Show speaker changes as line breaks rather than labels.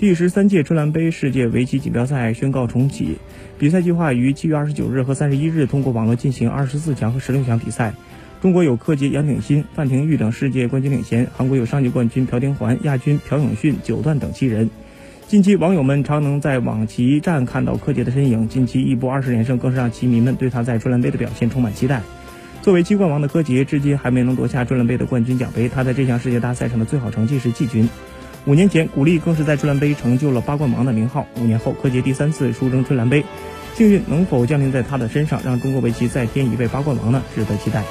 第十三届春兰杯世界围棋锦标赛宣告重启，比赛计划于七月二十九日和三十一日通过网络进行二十四强和十六强比赛。中国有柯洁、杨鼎新、范廷钰等世界冠军领衔，韩国有上届冠军朴廷桓、亚军朴永训、九段等七人。近期网友们常能在网棋站看到柯洁的身影，近期一波二十连胜更是让棋迷们对他在春兰杯的表现充满期待。作为七冠王的柯洁，至今还没能夺下春兰杯的冠军奖杯，他在这项世界大赛上的最好成绩是季军。五年前，古力更是在春兰杯成就了八冠王的名号。五年后，柯洁第三次出征春兰杯，幸运能否降临在他的身上，让中国围棋再添一位八冠王呢？值得期待。